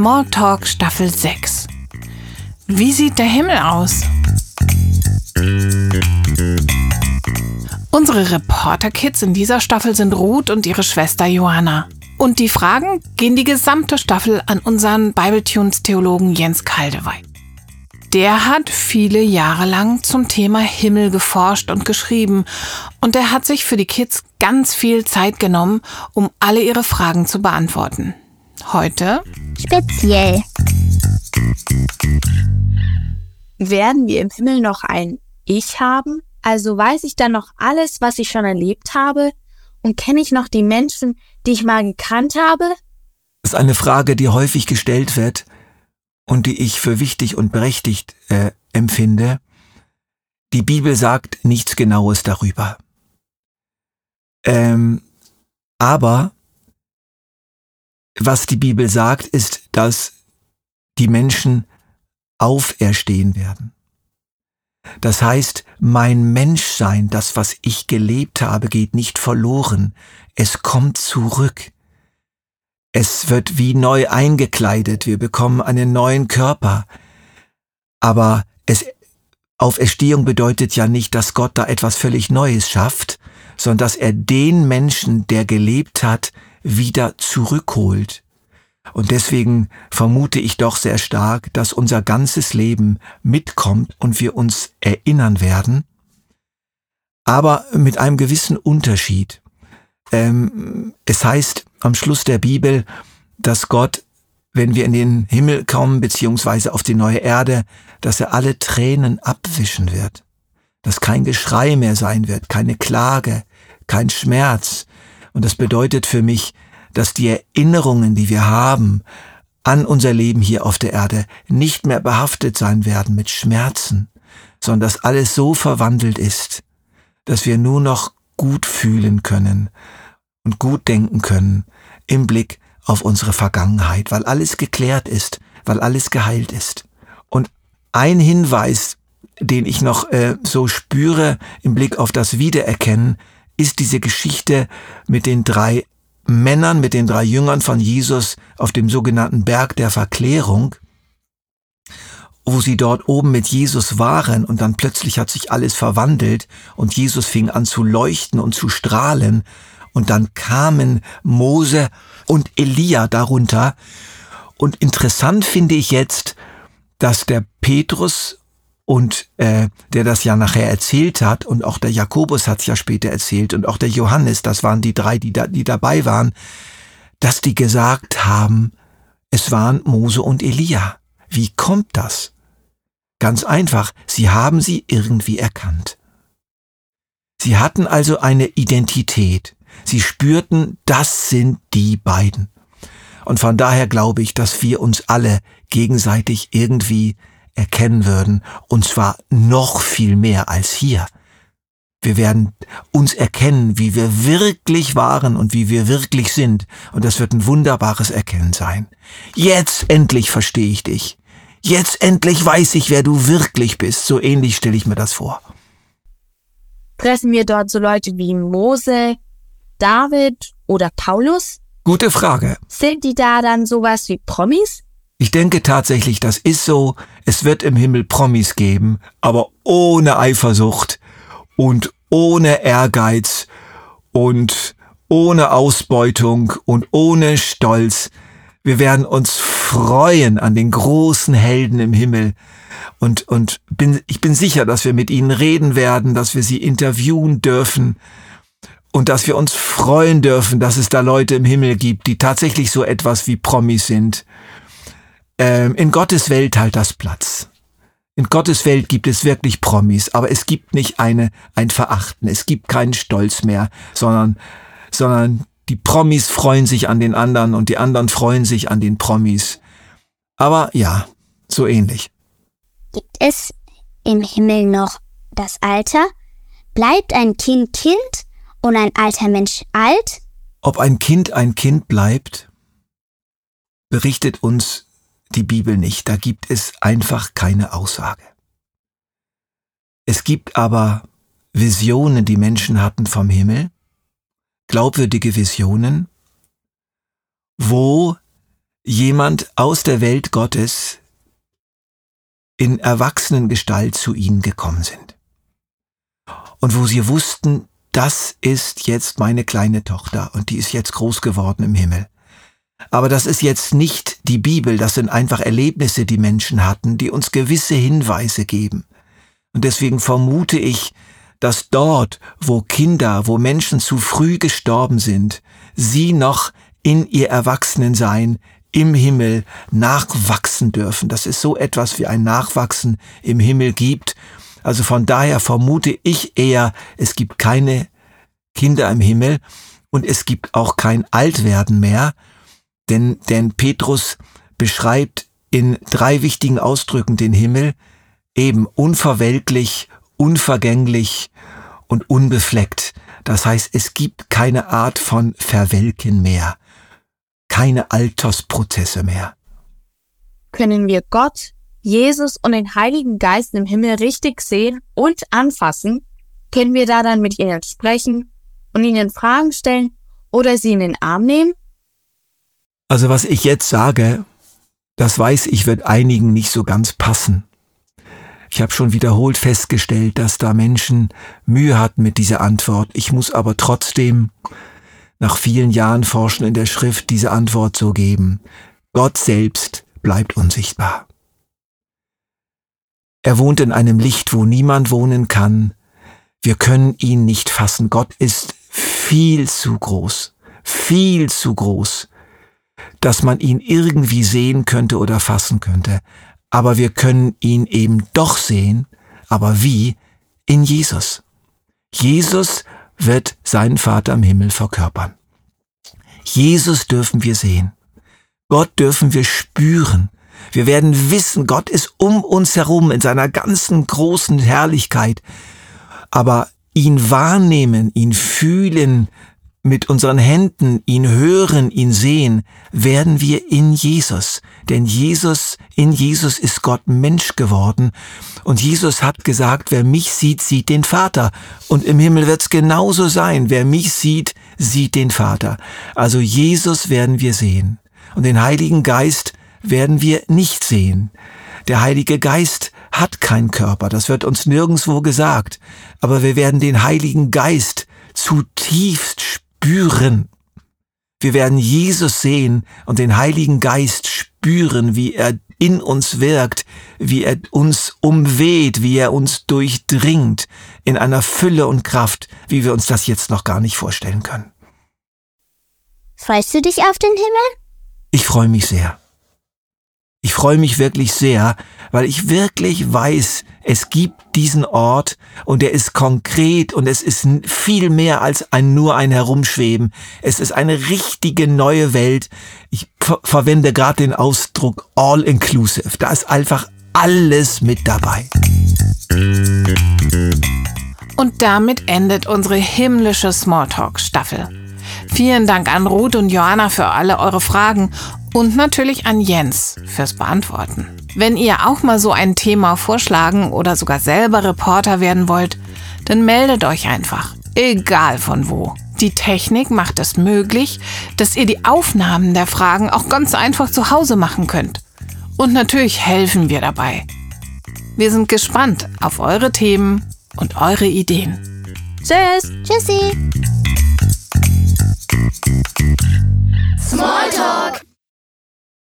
Smalltalk Staffel 6. Wie sieht der Himmel aus? Unsere Reporter-Kids in dieser Staffel sind Ruth und ihre Schwester Johanna. Und die Fragen gehen die gesamte Staffel an unseren Bibletunes-Theologen Jens Kaldewey. Der hat viele Jahre lang zum Thema Himmel geforscht und geschrieben und er hat sich für die Kids ganz viel Zeit genommen, um alle ihre Fragen zu beantworten. Heute speziell. Werden wir im Himmel noch ein Ich haben? Also weiß ich dann noch alles, was ich schon erlebt habe? Und kenne ich noch die Menschen, die ich mal gekannt habe? Das ist eine Frage, die häufig gestellt wird und die ich für wichtig und berechtigt äh, empfinde. Die Bibel sagt nichts Genaues darüber. Ähm, aber was die Bibel sagt, ist, dass die Menschen auferstehen werden. Das heißt, mein Menschsein, das, was ich gelebt habe, geht nicht verloren. Es kommt zurück. Es wird wie neu eingekleidet, wir bekommen einen neuen Körper. Aber es, Auferstehung bedeutet ja nicht, dass Gott da etwas völlig Neues schafft, sondern dass er den Menschen, der gelebt hat, wieder zurückholt. Und deswegen vermute ich doch sehr stark, dass unser ganzes Leben mitkommt und wir uns erinnern werden, aber mit einem gewissen Unterschied. Ähm, es heißt am Schluss der Bibel, dass Gott, wenn wir in den Himmel kommen, beziehungsweise auf die neue Erde, dass er alle Tränen abwischen wird. Dass kein Geschrei mehr sein wird, keine Klage, kein Schmerz. Und das bedeutet für mich, dass die Erinnerungen, die wir haben an unser Leben hier auf der Erde, nicht mehr behaftet sein werden mit Schmerzen, sondern dass alles so verwandelt ist, dass wir nur noch gut fühlen können und gut denken können im Blick auf unsere Vergangenheit, weil alles geklärt ist, weil alles geheilt ist. Und ein Hinweis, den ich noch äh, so spüre im Blick auf das Wiedererkennen, ist diese Geschichte mit den drei Männern, mit den drei Jüngern von Jesus auf dem sogenannten Berg der Verklärung, wo sie dort oben mit Jesus waren und dann plötzlich hat sich alles verwandelt und Jesus fing an zu leuchten und zu strahlen und dann kamen Mose und Elia darunter. Und interessant finde ich jetzt, dass der Petrus und äh, der das ja nachher erzählt hat und auch der Jakobus hat es ja später erzählt und auch der Johannes, das waren die drei, die da, die dabei waren, dass die gesagt haben, es waren Mose und Elia. Wie kommt das? Ganz einfach, sie haben sie irgendwie erkannt. Sie hatten also eine Identität. Sie spürten, das sind die beiden. Und von daher glaube ich, dass wir uns alle gegenseitig irgendwie erkennen würden, und zwar noch viel mehr als hier. Wir werden uns erkennen, wie wir wirklich waren und wie wir wirklich sind. Und das wird ein wunderbares Erkennen sein. Jetzt endlich verstehe ich dich. Jetzt endlich weiß ich, wer du wirklich bist. So ähnlich stelle ich mir das vor. Treffen wir dort so Leute wie Mose, David oder Paulus? Gute Frage. Sind die da dann sowas wie Promis? Ich denke tatsächlich, das ist so. Es wird im Himmel Promis geben, aber ohne Eifersucht und ohne Ehrgeiz und ohne Ausbeutung und ohne Stolz. Wir werden uns freuen an den großen Helden im Himmel. Und, und bin, ich bin sicher, dass wir mit ihnen reden werden, dass wir sie interviewen dürfen und dass wir uns freuen dürfen, dass es da Leute im Himmel gibt, die tatsächlich so etwas wie Promis sind. Ähm, in Gottes Welt halt das Platz. In Gottes Welt gibt es wirklich Promis, aber es gibt nicht eine, ein Verachten, es gibt keinen Stolz mehr, sondern, sondern die Promis freuen sich an den anderen und die anderen freuen sich an den Promis. Aber ja, so ähnlich. Gibt es im Himmel noch das Alter? Bleibt ein Kind Kind und ein alter Mensch alt? Ob ein Kind ein Kind bleibt, berichtet uns die Bibel nicht. Da gibt es einfach keine Aussage. Es gibt aber Visionen, die Menschen hatten vom Himmel, glaubwürdige Visionen, wo jemand aus der Welt Gottes in Erwachsenengestalt zu ihnen gekommen sind. Und wo sie wussten, das ist jetzt meine kleine Tochter und die ist jetzt groß geworden im Himmel. Aber das ist jetzt nicht die Bibel, das sind einfach Erlebnisse, die Menschen hatten, die uns gewisse Hinweise geben. Und deswegen vermute ich, dass dort, wo Kinder, wo Menschen zu früh gestorben sind, sie noch in ihr Erwachsenensein im Himmel nachwachsen dürfen. Das ist so etwas wie ein Nachwachsen im Himmel gibt. Also von daher vermute ich eher, es gibt keine Kinder im Himmel und es gibt auch kein Altwerden mehr, denn, denn Petrus beschreibt in drei wichtigen Ausdrücken den Himmel, eben unverweltlich, unvergänglich und unbefleckt. Das heißt, es gibt keine Art von Verwelken mehr keine Altersprozesse mehr. Können wir Gott, Jesus und den Heiligen Geist im Himmel richtig sehen und anfassen? Können wir da dann mit ihnen sprechen und ihnen Fragen stellen oder sie in den Arm nehmen? Also was ich jetzt sage, das weiß ich, wird einigen nicht so ganz passen. Ich habe schon wiederholt festgestellt, dass da Menschen Mühe hatten mit dieser Antwort. Ich muss aber trotzdem nach vielen Jahren Forschen in der Schrift diese Antwort so geben. Gott selbst bleibt unsichtbar. Er wohnt in einem Licht, wo niemand wohnen kann. Wir können ihn nicht fassen. Gott ist viel zu groß, viel zu groß, dass man ihn irgendwie sehen könnte oder fassen könnte. Aber wir können ihn eben doch sehen. Aber wie? In Jesus. Jesus wird seinen Vater im Himmel verkörpern. Jesus dürfen wir sehen. Gott dürfen wir spüren. Wir werden wissen, Gott ist um uns herum in seiner ganzen großen Herrlichkeit. Aber ihn wahrnehmen, ihn fühlen, mit unseren Händen ihn hören, ihn sehen, werden wir in Jesus. Denn Jesus, in Jesus ist Gott Mensch geworden. Und Jesus hat gesagt, wer mich sieht, sieht den Vater. Und im Himmel wird's genauso sein. Wer mich sieht, sieht den Vater. Also Jesus werden wir sehen. Und den Heiligen Geist werden wir nicht sehen. Der Heilige Geist hat keinen Körper, das wird uns nirgendswo gesagt, aber wir werden den Heiligen Geist zutiefst spüren. Wir werden Jesus sehen und den Heiligen Geist spüren, wie er in uns wirkt, wie er uns umweht, wie er uns durchdringt, in einer Fülle und Kraft, wie wir uns das jetzt noch gar nicht vorstellen können. Freust du dich auf den Himmel? Ich freue mich sehr. Ich freue mich wirklich sehr, weil ich wirklich weiß, es gibt diesen Ort und er ist konkret und es ist viel mehr als ein nur ein Herumschweben. Es ist eine richtige neue Welt. Ich ver verwende gerade den Ausdruck all inclusive. Da ist einfach alles mit dabei. Und damit endet unsere himmlische Smalltalk-Staffel. Vielen Dank an Ruth und Johanna für alle eure Fragen und natürlich an Jens fürs Beantworten. Wenn ihr auch mal so ein Thema vorschlagen oder sogar selber Reporter werden wollt, dann meldet euch einfach. Egal von wo. Die Technik macht es möglich, dass ihr die Aufnahmen der Fragen auch ganz einfach zu Hause machen könnt. Und natürlich helfen wir dabei. Wir sind gespannt auf eure Themen und eure Ideen. Tschüss. Tschüssi. Small